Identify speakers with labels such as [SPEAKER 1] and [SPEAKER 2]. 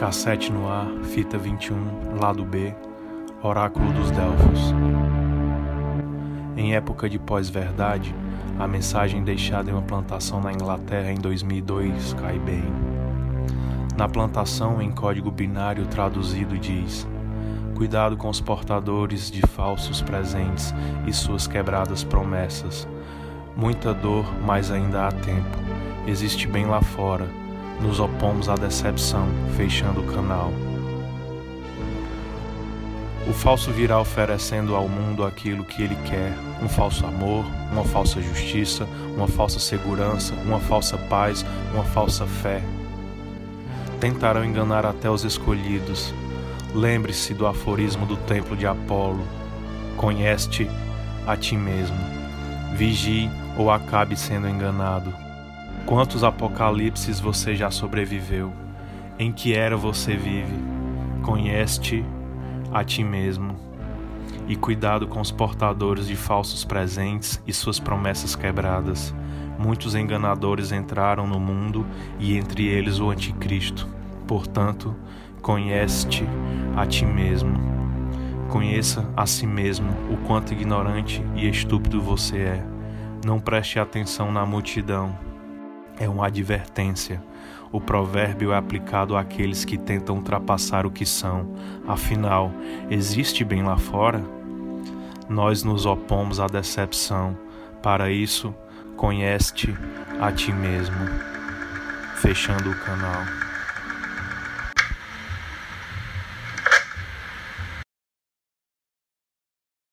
[SPEAKER 1] Cassete no ar, fita 21, lado B, Oráculo dos Delfos. Em época de pós-verdade, a mensagem deixada em uma plantação na Inglaterra em 2002 cai bem. Na plantação, em código binário traduzido, diz: Cuidado com os portadores de falsos presentes e suas quebradas promessas. Muita dor, mas ainda há tempo. Existe bem lá fora nos opomos à decepção, fechando o canal. O falso virá oferecendo ao mundo aquilo que ele quer: um falso amor, uma falsa justiça, uma falsa segurança, uma falsa paz, uma falsa fé. Tentarão enganar até os escolhidos. Lembre-se do aforismo do templo de Apolo: Conhece-te a ti mesmo. Vigie ou acabe sendo enganado. Quantos apocalipses você já sobreviveu? Em que era você vive? Conhece-te a ti mesmo. E cuidado com os portadores de falsos presentes e suas promessas quebradas. Muitos enganadores entraram no mundo e entre eles o Anticristo. Portanto, conhece-te a ti mesmo. Conheça a si mesmo o quanto ignorante e estúpido você é. Não preste atenção na multidão é uma advertência. O provérbio é aplicado àqueles que tentam ultrapassar o que são. Afinal, existe bem lá fora? Nós nos opomos à decepção. Para isso, conhece-te a ti mesmo. Fechando o canal.